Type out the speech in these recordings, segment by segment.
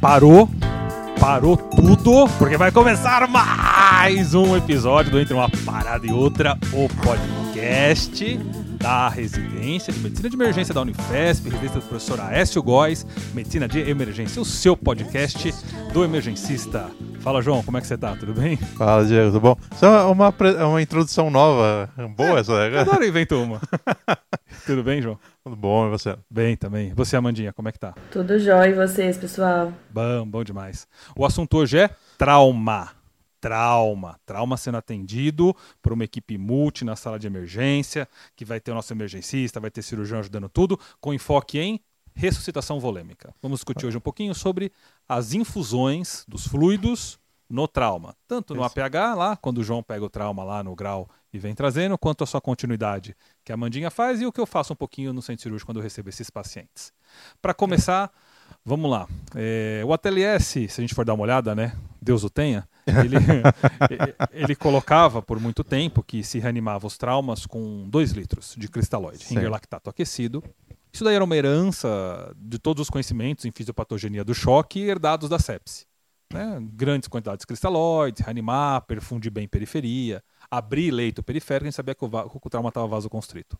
parou, parou tudo, porque vai começar mais um episódio do Entre uma Parada e Outra, o podcast da residência de medicina de emergência da Unifesp, residência do professor Aécio Góes, medicina de emergência, o seu podcast do emergencista. Fala, João, como é que você tá? Tudo bem? Fala, Diego, tudo bom? Isso é uma, uma introdução nova, boa essa, né? Agora invento uma. Tudo bem, João? Tudo bom, e você? Bem também. Você, Amandinha, como é que tá? Tudo jóia e vocês, pessoal? Bom, bom demais. O assunto hoje é trauma. Trauma. Trauma sendo atendido por uma equipe multi na sala de emergência, que vai ter o nosso emergencista, vai ter cirurgião ajudando tudo, com enfoque em ressuscitação volêmica. Vamos discutir hoje um pouquinho sobre as infusões dos fluidos no trauma. Tanto no Isso. APH, lá, quando o João pega o trauma lá no grau e vem trazendo, quanto a sua continuidade, que a Mandinha faz, e o que eu faço um pouquinho no centro cirúrgico quando eu recebo esses pacientes. Para começar, vamos lá. É, o ATLS, se a gente for dar uma olhada, né? Deus o tenha, ele, ele colocava por muito tempo que se reanimava os traumas com 2 litros de cristalóide, Certo. ringer lactato aquecido. Isso daí era uma herança de todos os conhecimentos em fisiopatogenia do choque herdados da sepse. Né? Grandes quantidades de cristalóides, reanimar, perfundir bem periferia, abrir leito periférico, gente sabia que o, que o trauma estava vasoconstrito.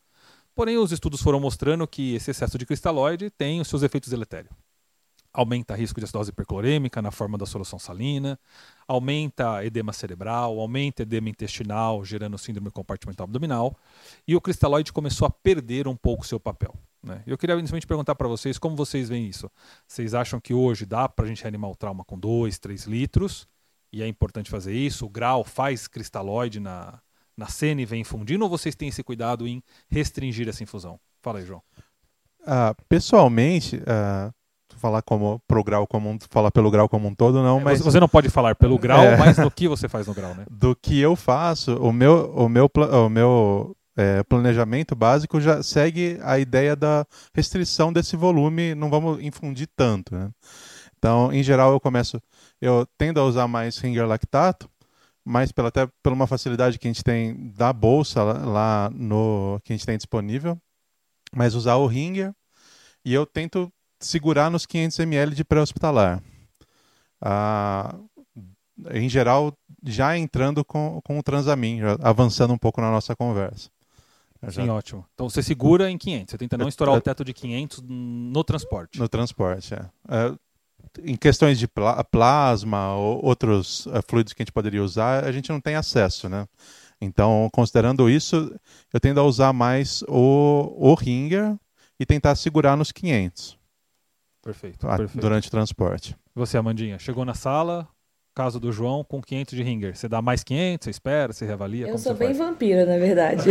Porém, os estudos foram mostrando que esse excesso de cristalóide tem os seus efeitos deletérios. Aumenta risco de acidose hiperclorêmica na forma da solução salina, aumenta edema cerebral, aumenta edema intestinal, gerando síndrome compartimental abdominal, e o cristalóide começou a perder um pouco seu papel. Né? Eu queria inicialmente perguntar para vocês como vocês veem isso. Vocês acham que hoje dá para a gente reanimar o trauma com 2, 3 litros? E é importante fazer isso? O grau faz cristalóide na, na cena e vem infundindo? Ou vocês têm esse cuidado em restringir essa infusão? Fala aí, João. Ah, pessoalmente, ah, falar como pro grau como um, falar pelo grau como um todo não, É, mas você- não pode falar pelo grau, É. mas do que você faz no grau, né? do que eu faço, o meu o meu o meu é, planejamento básico já segue a ideia da restrição desse volume, não vamos infundir tanto, né? Então, em geral, eu começo, eu tendo a usar mais ringer lactato, mas pela, até por uma facilidade que a gente tem da bolsa lá, no que a gente tem disponível, mas usar o ringer e eu tento segurar nos 500 ml de pré-hospitalar. Ah, em geral, já entrando com, com o transamin, avançando um pouco na nossa conversa. Já- Sim, ótimo. Então você segura em 500. Você tenta não estourar o teto de 500 no transporte. No transporte, é. É, em questões de pla- plasma ou outros eh, fluidos que a gente poderia usar, a gente não tem acesso, né? Então, considerando isso, eu tendo a usar mais o, o ringer e tentar segurar nos 500 Perfeito, ah, perfeito. durante o transporte. Você, Amandinha, chegou na sala, caso do João, com 500 de ringer. Você dá mais 500, você espera, você reavalia? Eu sou bem faz? vampira, na verdade.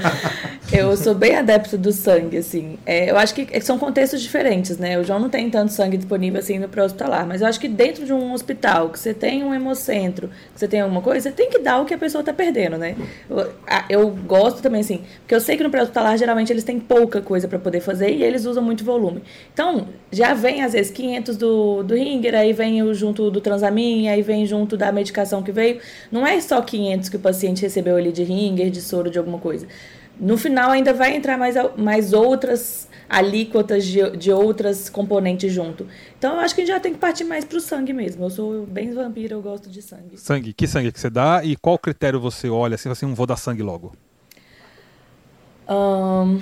eu sou bem adepto do sangue, assim. É, eu acho que são contextos diferentes, né? O João não tem tanto sangue disponível assim no pré-hospitalar, mas eu acho que dentro de um hospital, que você tem um hemocentro, que você tem alguma coisa, você tem que dar o que a pessoa tá perdendo, né? Eu, eu gosto também, assim, porque eu sei que no pré-hospitalar, geralmente, eles têm pouca coisa para poder fazer e eles usam muito volume. Então, já vem, às vezes, 500 do, do ringer, aí vem o junto do transamin, aí vem junto da medicação que veio. Não é só 500 que o paciente recebeu ali de ringer, de soro, de alguma coisa. No final, ainda vai entrar mais, mais outras alíquotas de, de outras componentes junto. Então, eu acho que a gente já tem que partir mais pro sangue mesmo. Eu sou bem vampira, eu gosto de sangue. Sangue, que sangue que você dá e qual critério você olha assim, assim, não vou dar sangue logo? Ahn,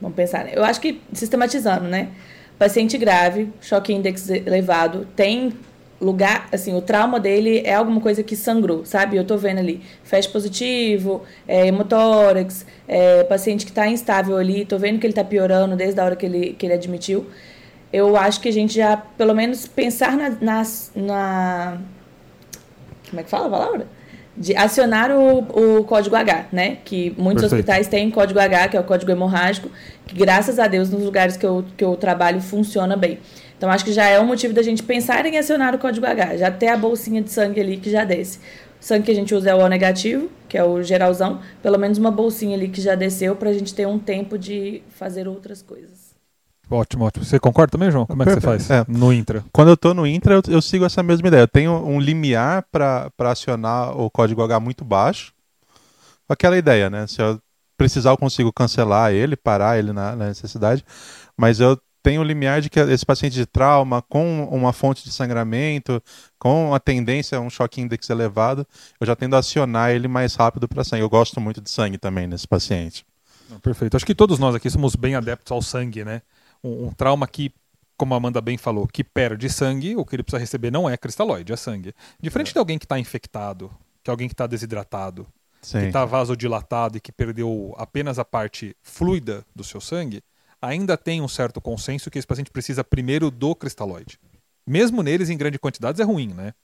vamos pensar, né? Eu acho que, sistematizando, né? Paciente grave, choque index elevado, tem lugar, assim, o trauma dele é alguma coisa que sangrou, sabe? Eu tô vendo ali, flash positivo, é, hemotórax, é, paciente que tá instável ali, tô vendo que ele tá piorando desde a hora que ele, que ele admitiu. Eu acho que a gente já, pelo menos, pensar na, nas- na como é que fala a palavra? De acionar o, o código H, né? Que muitos Perfeito. hospitais têm código H, que é o código hemorrágico, que graças a Deus nos lugares que eu, que eu trabalho funciona bem. Então acho que já é um motivo da gente pensar em acionar o código H, já ter a bolsinha de sangue ali que já desce. O sangue que a gente usa é o O negativo, que é o geralzão, pelo menos uma bolsinha ali que já desceu pra gente ter um tempo de fazer outras coisas. Ótimo, ótimo. Você concorda também, João? Como é que você faz Perfeito. no intra? Quando eu estou no Intra, eu, eu sigo essa mesma ideia. Eu tenho um limiar para acionar o código H muito baixo. Com aquela ideia, né? Se eu precisar, eu consigo cancelar ele, parar ele na, na necessidade. Mas eu tem o limiar de que esse paciente de trauma, com uma fonte de sangramento, com a tendência a um choque index elevado, eu já tendo a acionar ele mais rápido para sangue. Eu gosto muito de sangue também nesse paciente. Perfeito. Acho que todos nós aqui somos bem adeptos ao sangue, né? Um, um trauma que, como a Amanda bem falou, que perde sangue, o que ele precisa receber não é cristalóide, é sangue. Diferente é. de alguém que está infectado, que é alguém que está desidratado, Sim. que está vasodilatado e que perdeu apenas a parte fluida do seu sangue, ainda tem um certo consenso que esse paciente precisa primeiro do cristalóide. Mesmo neles, em grande quantidade, é ruim, né?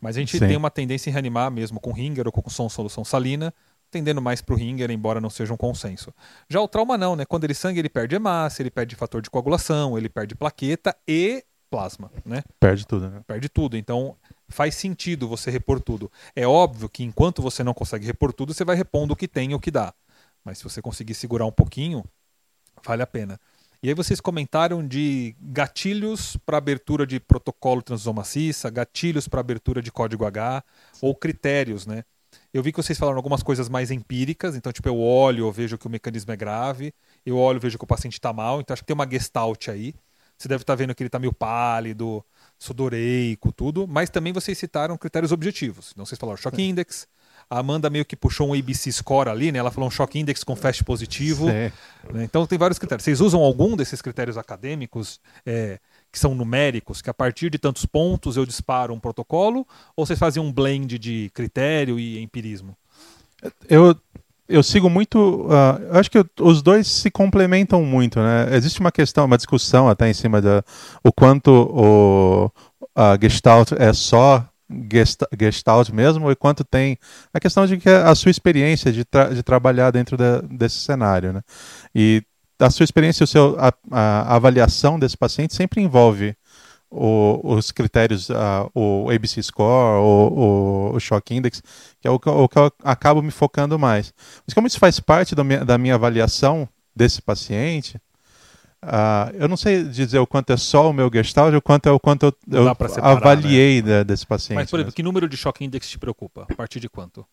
Mas a gente Sim. tem uma tendência em reanimar mesmo com Ringer ou com solução salina, tendendo mais para o Ringer, embora não seja um consenso. Já o trauma não, né? Quando ele sangue, ele perde hemácia, ele perde fator de coagulação, ele perde plaqueta e plasma, né? Perde tudo, né? Perde tudo. Então, faz sentido você repor tudo. É óbvio que enquanto você não consegue repor tudo, você vai repondo o que tem e o que dá. Mas se você conseguir segurar um pouquinho, vale a pena. E aí vocês comentaram de gatilhos para abertura de protocolo transfusão maciça, gatilhos para abertura de código H, ou critérios, né? Eu vi que vocês falaram algumas coisas mais empíricas, então, tipo, eu olho, eu vejo que o mecanismo é grave, eu olho, vejo que o paciente está mal, então acho que tem uma gestalt aí. Você deve estar tá vendo que ele está meio pálido, sudoreico, tudo, mas também vocês citaram critérios objetivos. Então, vocês falaram shock index, a Amanda meio que puxou um ABC score ali, né? Ela falou um shock index com fast positivo. Né? Então tem vários critérios. Vocês usam algum desses critérios acadêmicos é, que são numéricos, que a partir de tantos pontos eu disparo um protocolo? Ou vocês fazem um blend de critério e empirismo? Eu, eu sigo muito. Uh, eu acho que os dois se complementam muito, né? Existe uma questão, uma discussão até em cima da o quanto o a Gestalt é só Gestalt mesmo, e quanto tem a questão de que a sua experiência de, tra de trabalhar dentro desse cenário. Né? E a sua experiência, o seu, a, a avaliação desse paciente sempre envolve o, os critérios, uh, o ABC Score, o, o, o, Shock Index, que é o, o, que eu acabo me focando mais. Mas como isso faz parte da minha, da minha avaliação desse paciente, Uh, eu não sei dizer o quanto é só o meu gestalt, o quanto é o quanto eu, eu separar, avaliei né? desse paciente. Mas, por exemplo, que número de choque index te preocupa? A partir de quanto?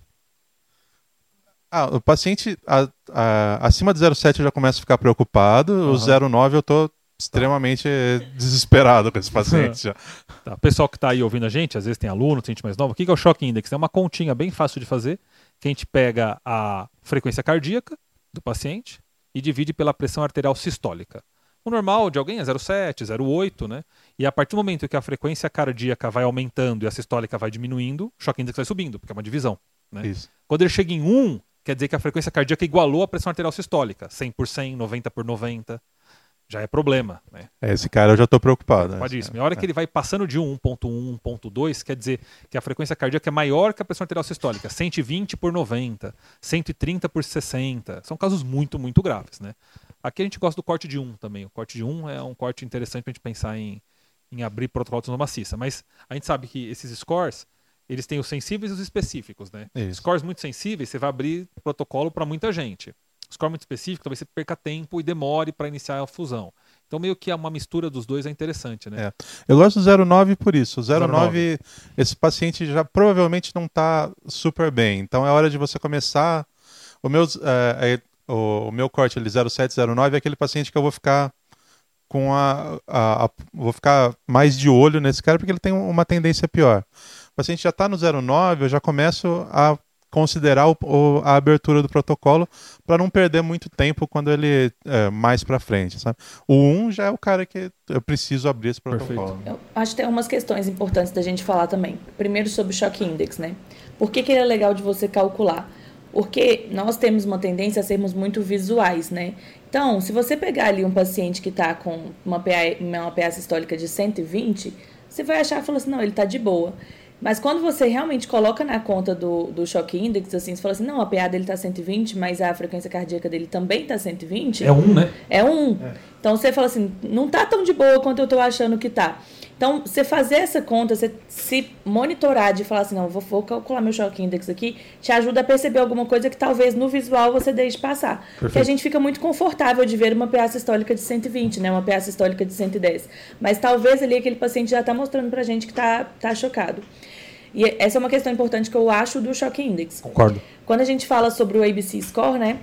Ah, o paciente a, a, acima de 0,7 eu já começo a ficar preocupado, uhum. o 0,9 eu estou extremamente tá. desesperado com esse paciente já. Tá. O pessoal que está aí ouvindo a gente, às vezes tem aluno, tem gente mais nova, o que é o choque index? É uma continha bem fácil de fazer, que a gente pega a frequência cardíaca do paciente e divide pela pressão arterial sistólica. O normal de alguém é 0,7, 0,8, né? E a partir do momento que a frequência cardíaca vai aumentando e a sistólica vai diminuindo, o choque index vai subindo, porque é uma divisão. Né? Isso. Quando ele chega em 1, quer dizer que a frequência cardíaca igualou a pressão arterial sistólica, 100 por 100, 90 por 90. Já é problema. Né? É, esse cara eu já estou preocupado. Preocupadíssimo. Né? A hora que ele vai passando de 1, 1.1, 1.2, quer dizer que a frequência cardíaca é maior que a pressão arterial sistólica, 120 por 90, 130 por 60. São casos muito, muito graves. Né? Aqui a gente gosta do corte de 1 também. O corte de 1 é um corte interessante para a gente pensar em, em abrir protocolo de maciça. Mas a gente sabe que esses scores, eles têm os sensíveis e os específicos, né? Isso. Scores muito sensíveis, você vai abrir protocolo para muita gente. Score muito específico, talvez você perca tempo e demore para iniciar a fusão. Então, meio que uma mistura dos dois é interessante, né? É. Eu gosto do 09 por isso. O 09, 09. esse paciente já provavelmente não está super bem. Então, é hora de você começar. O meu, é, é o, o meu corte ali 0709 é aquele paciente que eu vou ficar com a, a, a, vou ficar mais de olho nesse cara porque ele tem uma tendência pior. O paciente já está no 09, eu já começo a considerar o, o, a abertura do protocolo para não perder muito tempo quando ele é mais para frente, sabe? O 1 já é o cara que eu preciso abrir esse protocolo. Perfeito. Eu acho que tem umas questões importantes da gente falar também. Primeiro sobre o choque index, né? Por que, que ele é legal de você calcular? Porque nós temos uma tendência a sermos muito visuais, né? Então, se você pegar ali um paciente que está com uma PA, uma PA sistólica de 120, você vai achar e falar assim, não, ele está de boa. Mas quando você realmente coloca na conta do, do choque index, assim, você fala assim, não, a PA dele está 120, mas a frequência cardíaca dele também está 120. É um, né? É um. É. Então você fala assim, não está tão de boa quanto eu estou achando que está. Então, você fazer essa conta, você se monitorar de falar assim, não, vou, vou calcular meu choque index aqui, te ajuda a perceber alguma coisa que talvez no visual você deixe passar. Perfeito. Porque a gente fica muito confortável de ver uma PA sistólica de 120, né? Uma PA sistólica de 110. Mas talvez ali aquele paciente já está mostrando pra gente que está tá chocado. E essa é uma questão importante que eu acho do choque index. Concordo. Quando a gente fala sobre o ABC score, né?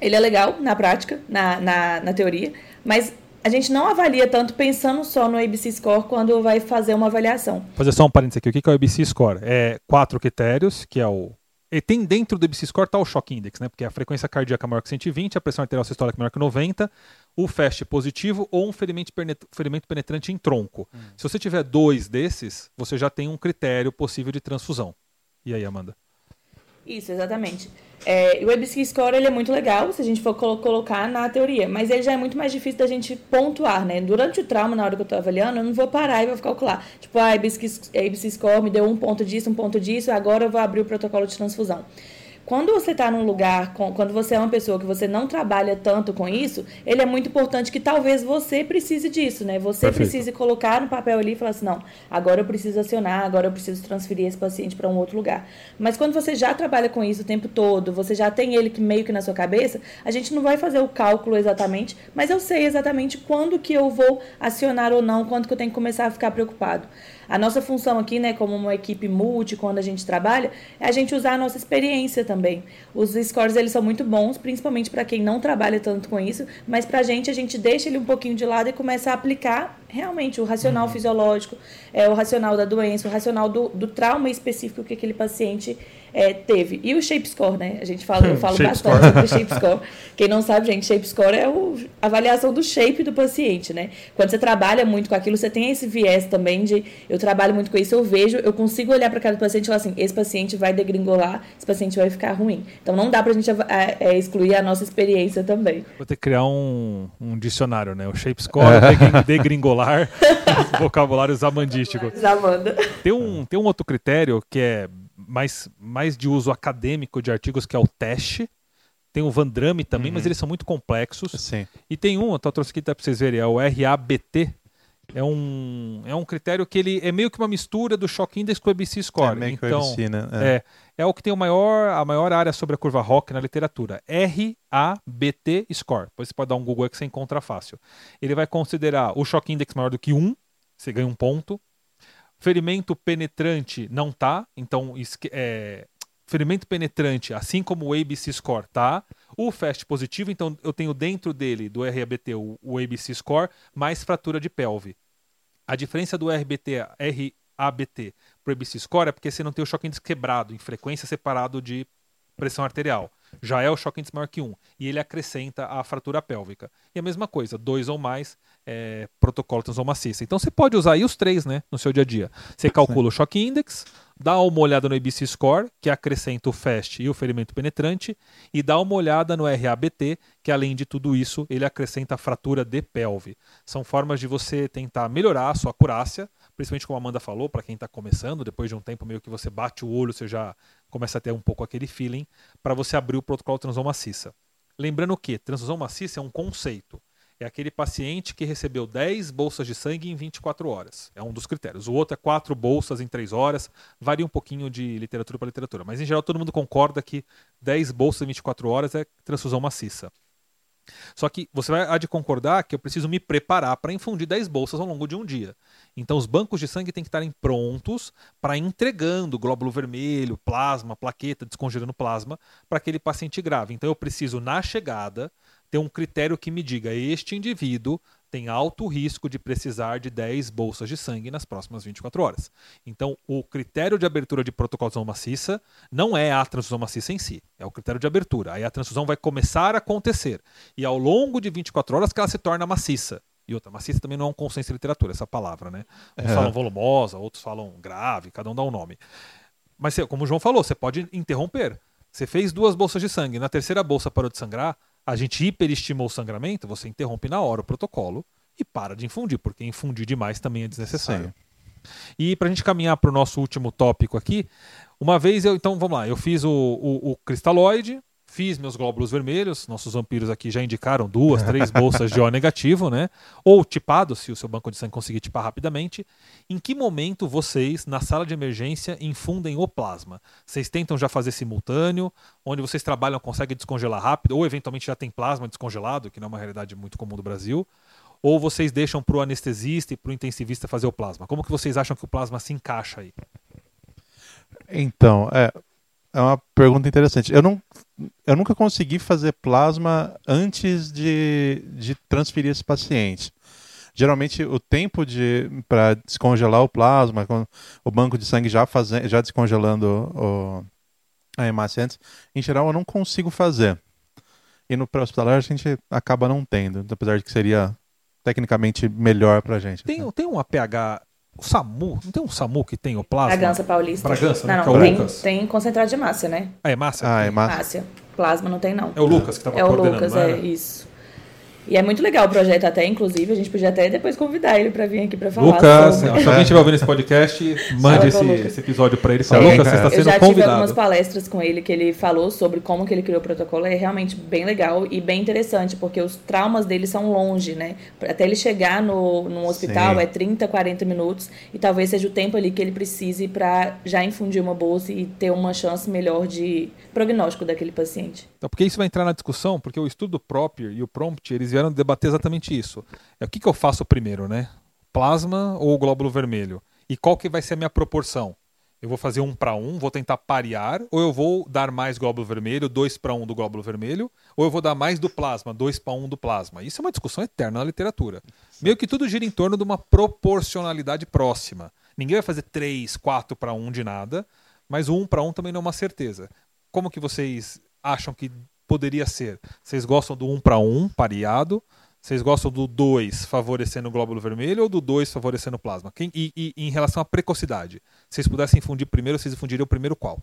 Ele é legal na prática, na, na, na teoria, mas a gente não avalia tanto pensando só no ABC Score quando vai fazer uma avaliação. Vou fazer só um parênteses aqui. O que é o ABC Score? É quatro critérios, que é o e tem dentro do ABC Score tá o Shock Index, né? Porque a frequência cardíaca maior que 120, a pressão arterial sistólica maior que 90, o FAST positivo ou um ferimento, ferimento penetrante em tronco. Hum. Se você tiver dois desses, você já tem um critério possível de transfusão. E aí, Amanda? Isso, exatamente. É, o WebSky Score ele é muito legal se a gente for colocar na teoria, mas ele já é muito mais difícil da gente pontuar, né? Durante o trauma, na hora que eu estou avaliando, eu não vou parar e vou calcular. Tipo, ah, ABC Score me deu um ponto disso, um ponto disso, agora eu vou abrir o protocolo de transfusão. Quando você está num lugar, quando você é uma pessoa que você não trabalha tanto com isso, ele é muito importante que talvez você precise disso, né? Você Perfeito. precise colocar no papel ali e falar assim, não, agora eu preciso acionar, agora eu preciso transferir esse paciente para um outro lugar. Mas quando você já trabalha com isso o tempo todo, você já tem ele que meio que na sua cabeça, a gente não vai fazer o cálculo exatamente, mas eu sei exatamente quando que eu vou acionar ou não, quando que eu tenho que começar a ficar preocupado. A nossa função aqui, né, como uma equipe multi, quando a gente trabalha, é a gente usar a nossa experiência também. Os scores, eles são muito bons, principalmente para quem não trabalha tanto com isso, mas para a gente, a gente deixa ele um pouquinho de lado e começa a aplicar realmente o racional uhum. fisiológico, é, o racional da doença, o racional do, do trauma específico que aquele paciente é, teve. E o Shape Score, né? A gente fala, eu falo bastante score. sobre o Shape Score. Quem não sabe, gente, Shape Score é o, a avaliação do shape do paciente, né? Quando você trabalha muito com aquilo, você tem esse viés também de eu trabalho muito com isso, eu vejo, eu consigo olhar para cada paciente e falar assim, esse paciente vai degringolar, esse paciente vai ficar ruim. Então não dá pra gente é, é, excluir a nossa experiência também. Vou ter que criar um, um dicionário, né? O Shape Score, é. Degringolar, vocabulário zamandístico. Zamanda. Tem um, tem um outro critério que é mais, mais de uso acadêmico de artigos, que é o teste. Tem o Vandrame também, uhum. mas eles são muito complexos. Sim. E tem um, eu trouxe aqui para vocês verem, é o RABT. É um, é um critério que ele é meio que uma mistura do Shock Index com o ABC Score. É, meio então, que o ABC, né? É. é. é o que tem o maior, a maior área sobre a curva Rock na literatura. RABT Score. Depois você pode dar um Google que você encontra fácil. Ele vai considerar o Shock Index maior do que 1, você ganha um ponto. Ferimento penetrante não tá, então é, ferimento penetrante, assim como o ABC score tá. O FAST positivo, então eu tenho dentro dele, do RABT, o, o ABC score, mais fratura de pelve. A diferença do RBT, RABT para o ABC score é porque você não tem o choque índice quebrado, em frequência separado de pressão arterial já é o choque índice maior que 1. E ele acrescenta a fratura pélvica. E a mesma coisa, dois ou mais, é, protocolo maciça. Então você pode usar aí os três né, no seu dia a dia. Você calcula o choque index, dá uma olhada no ABC Score, que acrescenta o FAST e o ferimento penetrante, e dá uma olhada no RABT, que além de tudo isso, ele acrescenta a fratura de pelve. São formas de você tentar melhorar a sua acurácia, principalmente como a Amanda falou, para quem está começando, depois de um tempo meio que você bate o olho, você já começa a ter um pouco aquele feeling, para você abrir o protocolo de transfusão maciça. Lembrando que transfusão maciça é um conceito. É aquele paciente que recebeu 10 bolsas de sangue em 24 horas. É um dos critérios. O outro é 4 bolsas em 3 horas. Varia um pouquinho de literatura para literatura. Mas, em geral, todo mundo concorda que 10 bolsas em 24 horas é transfusão maciça. Só que você vai há de concordar que eu preciso me preparar para infundir 10 bolsas ao longo de um dia. Então os bancos de sangue têm que estarem prontos para entregando glóbulo vermelho, plasma, plaqueta, descongelando plasma para aquele paciente grave. Então eu preciso na chegada ter um critério que me diga este indivíduo tem alto risco de precisar de 10 bolsas de sangue nas próximas 24 horas. Então, o critério de abertura de protocolo de transfusão maciça não é a transfusão maciça em si, é o critério de abertura. Aí a transfusão vai começar a acontecer. E ao longo de 24 horas que ela se torna maciça. E outra, maciça também não é um consenso de literatura, essa palavra, né? Uns é. falam volumosa, outros falam grave, cada um dá um nome. Mas, como o João falou, você pode interromper. Você fez duas bolsas de sangue, na terceira bolsa parou de sangrar, a gente hiperestimou o sangramento, você interrompe na hora o protocolo e para de infundir, porque infundir demais também é desnecessário. E para a gente caminhar para o nosso último tópico aqui, uma vez eu, então vamos lá, eu fiz o, o, o cristalóide, Fiz meus glóbulos vermelhos, nossos vampiros aqui já indicaram duas, três bolsas de O negativo, né? Ou tipado, se o seu banco de sangue conseguir tipar rapidamente. Em que momento vocês, na sala de emergência, infundem o plasma? Vocês tentam já fazer simultâneo, onde vocês trabalham, conseguem descongelar rápido, ou eventualmente já tem plasma descongelado, que não é uma realidade muito comum do Brasil. Ou vocês deixam para o anestesista e para o intensivista fazer o plasma? Como que vocês acham que o plasma se encaixa aí? Então, é, é uma pergunta interessante. Eu, não, eu nunca consegui fazer plasma antes de, de transferir esse paciente. geralmente o tempo de para descongelar o plasma, o banco de sangue já fazendo, já descongelando o, a hemácia antes, em geral eu não consigo fazer. E no pré-hospitalar a gente acaba não tendo, apesar de que seria tecnicamente melhor pra gente. Tem, assim. tem um APH o SAMU, não tem um SAMU que tem o plasma? Bragança Paulista. Bragança, né? Não, não, tem, tem concentrado de hemácia, né? Ah, hemácia? Ah, hemácia. Hemácia. Plasma não tem, não. É o Lucas que estava é coordenando, É o Lucas, é, isso. E é muito legal o projeto até, inclusive, a gente podia até depois convidar ele para vir aqui para falar. Lucas, sobre... se alguém estiver ouvindo esse podcast, mande esse, esse, episódio para ele. Fala, é, Lucas, você está sendo convidado. Eu já tive algumas palestras com ele que ele falou sobre como que ele criou o protocolo, é realmente bem legal e bem interessante, porque os traumas dele são longe, né? Até ele chegar no, no hospital Sim. é 30, 40 minutos e talvez seja o tempo ali que ele precise para já infundir uma bolsa e ter uma chance melhor de prognóstico daquele paciente. Então, porque isso vai entrar na discussão, porque o estudo próprio e o prompt, eles vieram debater exatamente isso. É o que, que eu faço primeiro, né? Plasma ou glóbulo vermelho? E qual que vai ser a minha proporção? Eu vou fazer um para um, vou tentar parear, ou eu vou dar mais glóbulo vermelho, dois para um do glóbulo vermelho, ou eu vou dar mais do plasma, dois para um do plasma. Isso é uma discussão eterna na literatura. Meio que tudo gira em torno de uma proporcionalidade próxima. Ninguém vai fazer três, quatro para um de nada, mas o um para um também não é uma certeza como que vocês acham que poderia ser? Vocês gostam do 1 um para 1, um, pareado? Vocês gostam do 2 favorecendo o glóbulo vermelho ou do 2 favorecendo o plasma? Quem, e, e, em relação à precocidade, se vocês pudessem infundir primeiro, vocês infundiriam o primeiro qual?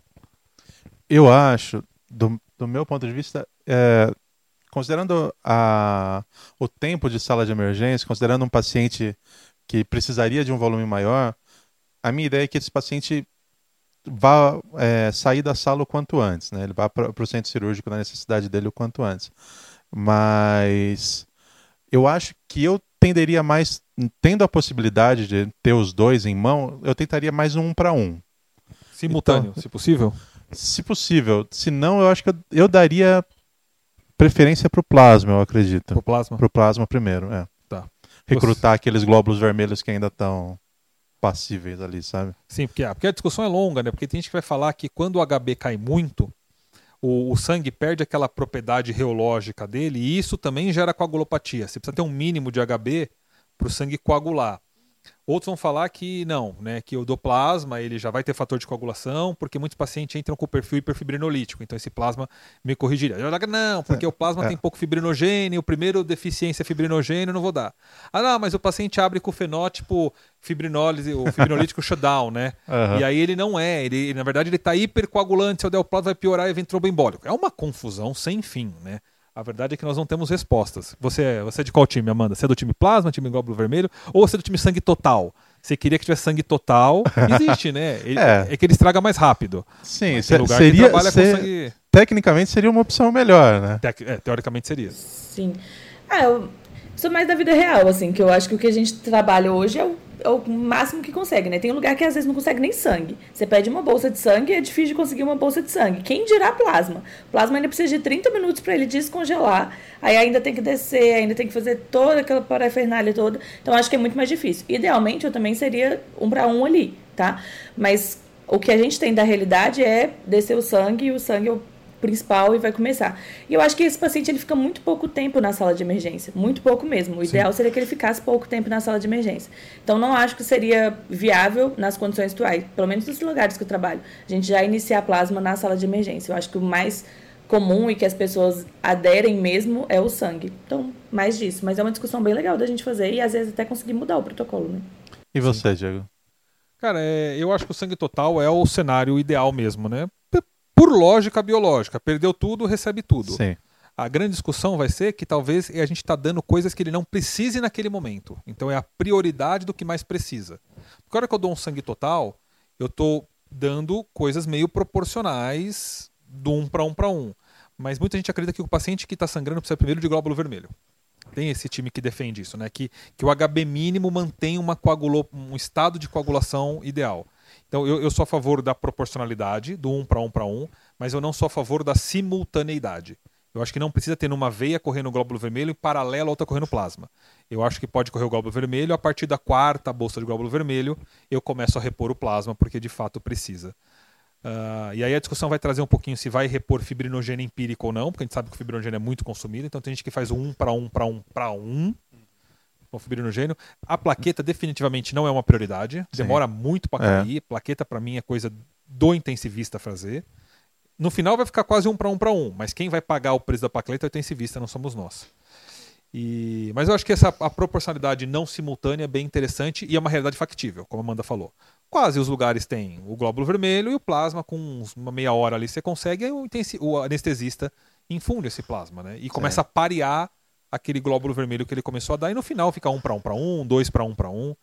Eu acho, do, do meu ponto de vista, é, considerando a, o tempo de sala de emergência, considerando um paciente que precisaria de um volume maior, a minha ideia é que esse paciente vá é, sair da sala o quanto antes, né? Ele vá para o centro cirúrgico na necessidade dele o quanto antes. Mas eu acho que eu tenderia mais, tendo a possibilidade de ter os dois em mão, eu tentaria mais um para um. Simultâneo, então, se possível? Se possível. Se não, eu acho que eu, eu daria preferência para o plasma, eu acredito. Para o plasma? Para o plasma primeiro, é. Tá. Recrutar Você... aqueles glóbulos vermelhos que ainda estão passíveis ali, sabe? Sim, porque, porque a discussão é longa, né? Porque tem gente que vai falar que quando o HB cai muito, o, o, sangue perde aquela propriedade reológica dele e isso também gera coagulopatia. Você precisa ter um mínimo de HB para o sangue coagular. Outros vão falar que não, né, que o do plasma ele já vai ter fator de coagulação, porque muitos pacientes entram com o perfil hiperfibrinolítico, então esse plasma me corrigiria. Eu digo, não, porque é, o plasma é. tem pouco fibrinogênio, o primeiro deficiência é fibrinogênio, não vou dar. Ah, não, mas o paciente abre com o fenótipo fibrinólise, o fibrinolítico shutdown, né? Uhum. E aí ele não é, ele, na verdade ele está hipercoagulante, se o del plasma vai piorar e vem tromboembólico. É uma confusão sem fim, né? A verdade é que nós não temos respostas. Você é, você é de qual time, Amanda? Você é do time plasma, time glóbulo vermelho? Ou você é do time sangue total? Você queria que tivesse sangue total? Existe, né? Ele, é. é. que ele estraga mais rápido. Sim, se, lugar seria, que ser, sangue... tecnicamente seria uma opção melhor, né? Te, é, teoricamente seria. Sim. Ah, eu sou mais da vida real, assim, que eu acho que o que a gente trabalha hoje é o é o máximo que consegue, né? Tem lugar que às vezes não consegue nem sangue. Você pede uma bolsa de sangue é difícil de conseguir uma bolsa de sangue. Quem dirá plasma? Plasma ainda precisa de 30 minutos para ele descongelar. Aí ainda tem que descer, ainda tem que fazer toda aquela parafernália toda. Então acho que é muito mais difícil. Idealmente eu também seria um para um ali, tá? Mas o que a gente tem da realidade é descer o sangue e o sangue eu principal e vai começar. E eu acho que esse paciente ele fica muito pouco tempo na sala de emergência, muito pouco mesmo. O Sim. ideal seria que ele ficasse pouco tempo na sala de emergência. Então não acho que seria viável nas condições atuais, pelo menos nos lugares que eu trabalho, a gente já iniciar plasma na sala de emergência. Eu acho que o mais comum e que as pessoas aderem mesmo é o sangue. Então, mais disso. Mas é uma discussão bem legal da gente fazer e às vezes até conseguir mudar o protocolo, né? E você, Diego? Cara, é, eu acho que o sangue total é o cenário ideal mesmo, né? Por lógica biológica. Perdeu tudo, recebe tudo. Sim. A grande discussão vai ser que talvez a gente está dando coisas que ele não precise naquele momento. Então é a prioridade do que mais precisa. Porque a hora que eu dou um sangue total, eu estou dando coisas meio proporcionais do um para um para um. Mas muita gente acredita que o paciente que está sangrando precisa primeiro de glóbulo vermelho. Tem esse time que defende isso, né? Que, que o HB mínimo mantém uma coagulo, um estado de coagulação ideal. Então, eu, eu sou a favor da proporcionalidade, do um para um para um, mas eu não sou a favor da simultaneidade. Eu acho que não precisa ter numa veia correndo o glóbulo vermelho e paralelo a outra correndo plasma. Eu acho que pode correr o glóbulo vermelho, a partir da quarta bolsa de glóbulo vermelho, eu começo a repor o plasma, porque de fato precisa. Uh, e aí a discussão vai trazer um pouquinho se vai repor fibrinogênio empírico ou não, porque a gente sabe que o fibrinogênio é muito consumido, então tem gente que faz um para um para um para um, com fibrinogênio. A plaqueta definitivamente não é uma prioridade. Demora muito para É. cair. Plaqueta para mim é coisa do intensivista fazer. No final vai ficar quase um para um para um, mas quem vai pagar o preço da plaqueta é o intensivista, não somos nós. E... Mas eu acho que essa a proporcionalidade não simultânea é bem interessante e é uma realidade factível, como a Amanda falou. Quase os lugares têm o glóbulo vermelho e o plasma, com uma meia hora ali você consegue, aí o, intensi- o anestesista infunde esse plasma, né? E começa a parear aquele glóbulo vermelho que ele começou a dar, e no final fica um para um para um, dois para um para um.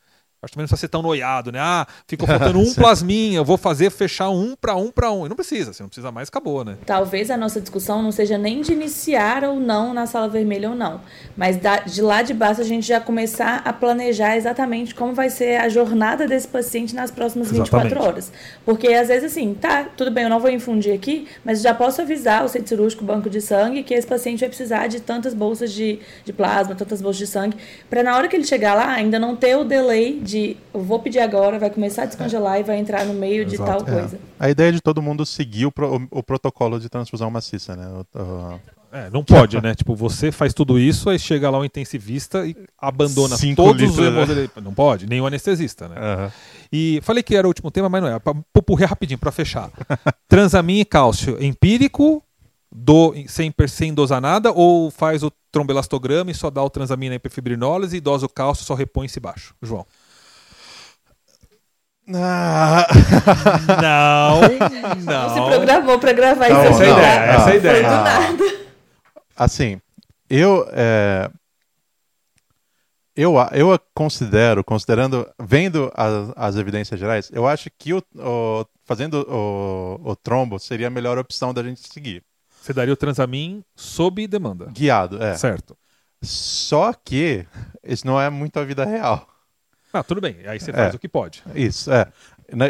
Acho que também não precisa ser tão noiado, né? Ah, ficou faltando um plasminha, eu vou fazer fechar um para um para um. E não precisa, você não precisa mais, acabou, né? Talvez a nossa discussão não seja nem de iniciar ou não na sala vermelha ou não, mas da- de lá de baixo a gente já começar a planejar exatamente como vai ser a jornada desse paciente nas próximas 24 Exatamente. horas. Porque às vezes assim, tá, tudo bem, eu não vou infundir aqui, mas já posso avisar o centro cirúrgico, o banco de sangue, que esse paciente vai precisar de tantas bolsas de, de plasma, tantas bolsas de sangue, para na hora que ele chegar lá ainda não ter o delay de eu vou pedir agora, vai começar a descongelar e vai entrar no meio de Exato. tal coisa. É. A ideia é de todo mundo seguir o, pro- o- o protocolo de transfusão maciça, né? O- o- É, não pode, né? Tipo, você faz tudo isso, aí chega lá o intensivista e abandona Cinco todos os litros, né? Não pode, nem o anestesista, né? Aham. E falei que era o último tema, mas não é. Pra pupurrir rapidinho, pra fechar. Transamin e cálcio empírico, do, sem, sem dosar nada, ou faz o tromboelastograma e só dá o transamina e hiperfibrinólise e dosa o cálcio só repõe-se baixo? João. Ah, Não, Não se não. programou para gravar Tá isso bom, aqui, não, tá? essa é a Foi ideia. do Ah. nada. assim, eu, é, eu, a- eu a considero, considerando, vendo as, as evidências gerais, eu acho que o, o- fazendo o, o trombo seria a melhor opção da gente seguir. Você daria o transamin sob demanda. Guiado, é. Certo. Só que isso não é muito a vida real. Ah, tudo bem. Aí você faz É. o que pode. Isso, é.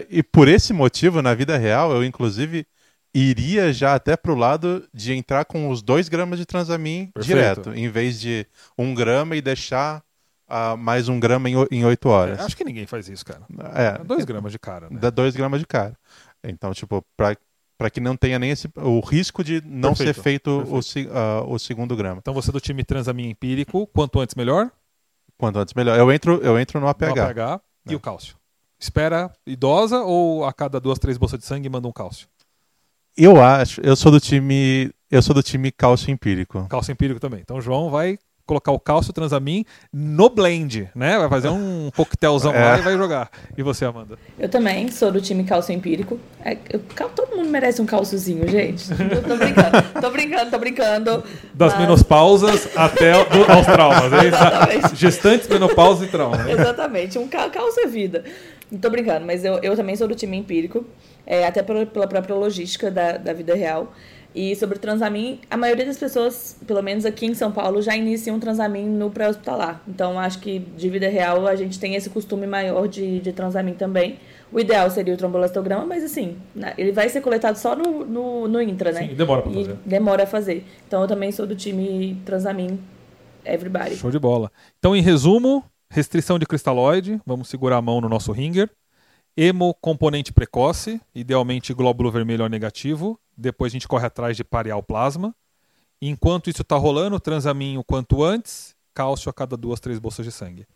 E por esse motivo, na vida real, eu inclusive iria já até pro lado de entrar com os 2 gramas de transamin Perfeito. direto, em vez de um grama e deixar ah, mais um grama em, o- em 8 horas. É, acho que ninguém faz isso, cara. É, Dois gramas de cara, né? dá 2 gramas de cara. Então, tipo, pra, pra que não tenha nem esse, o risco de não Perfeito, ser feito o, ah, o segundo grama. Então você é do time transamin empírico, quanto antes melhor. Quanto antes melhor. Eu entro, eu entro no APH. No APH e É. o cálcio. Espera idosa ou a cada duas, três bolsas de sangue manda um cálcio? Eu acho, eu sou do time, eu sou do time cálcio empírico. Cálcio empírico também. Então o João vai colocar o cálcio transamin no blend, né? Vai fazer um coquetelzão É. lá e vai jogar. E você, Amanda? Eu também sou do time calço empírico. É, eu- todo mundo merece um calçozinho, gente. Eu tô brincando, tô brincando, tô brincando. Das Mas- menopausas até do- aos traumas. é isso? Exatamente. Gestantes, menopausa e trauma. né? Exatamente, um calço é vida. Não tô brincando, mas eu, eu também sou do time empírico, é, até pela, pela própria logística da, da vida real. E sobre o Transamin, a maioria das pessoas, pelo menos aqui em São Paulo, já iniciam o Transamin no pré-hospitalar. Então, acho que de vida real a gente tem esse costume maior de, de Transamin também. O ideal seria o trombolastograma, mas assim, na- ele vai ser coletado só no, no, no intra, né? Sim, demora pra E fazer. demora a fazer. Então, eu também sou do time Transamin Everybody. Show de bola. Então, em resumo, restrição de cristalóide, vamos segurar a mão no nosso ringer. Hemo componente precoce, idealmente glóbulo vermelho ou negativo. Depois a gente corre atrás de parear o plasma. Enquanto isso está rolando, transamin o quanto antes, cálcio a cada duas, três bolsas de sangue.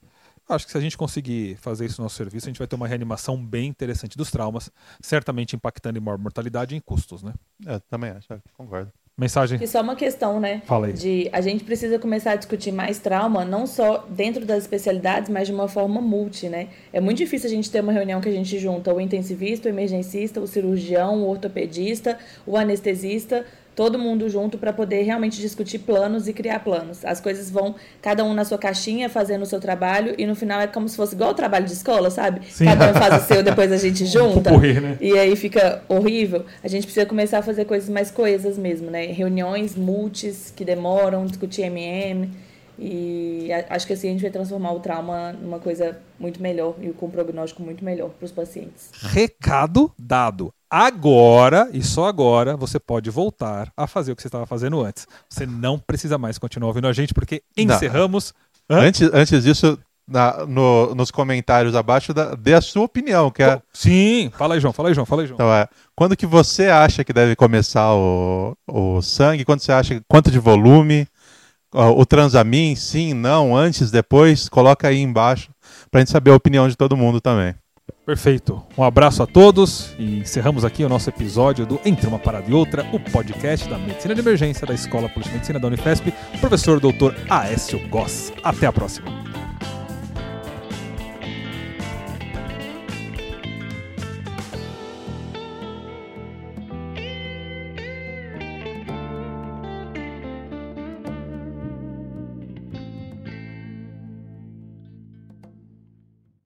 Acho que se a gente conseguir fazer isso no nosso serviço, a gente vai ter uma reanimação bem interessante dos traumas, certamente impactando em maior mortalidade e em custos, né? É, também acho, concordo. Mensagem. E só uma questão, né? Fala aí. De a gente precisa começar a discutir mais trauma, não só dentro das especialidades, mas de uma forma multi, né? É muito difícil a gente ter uma reunião que a gente junta o intensivista, o emergencista, o cirurgião, o ortopedista, o anestesista, todo mundo junto para poder realmente discutir planos e criar planos. As coisas vão cada um na sua caixinha fazendo o seu trabalho e no final é como se fosse igual o trabalho de escola, sabe? Sim. Cada um faz o seu, depois a gente junta. pupurri, né? E aí fica horrível. A gente precisa começar a fazer coisas mais coesas mesmo, né? Reuniões multis que demoram, discutir MM. E acho que assim a gente vai transformar o trauma numa coisa muito melhor e com um prognóstico muito melhor para os pacientes. Recado dado. Agora, e só agora, você pode voltar a fazer o que você estava fazendo antes. Você não precisa mais continuar ouvindo a gente, porque encerramos. Hã? Antes, antes disso, na- no- nos comentários abaixo, da- dê a sua opinião, que é, Sim, fala aí, João, fala aí, João, fala aí, João. então, é quando que você acha que deve começar o, o sangue, quando você acha, quanto de volume, o Transamin, sim, não, antes, depois, coloca aí embaixo para a gente saber a opinião de todo mundo também. Perfeito. Um abraço a todos e encerramos aqui o nosso episódio do Entre uma Parada e Outra, o podcast da Medicina de Emergência da Escola Polícia de Medicina da Unifesp, professor Dr. Aécio Goss. Até a próxima.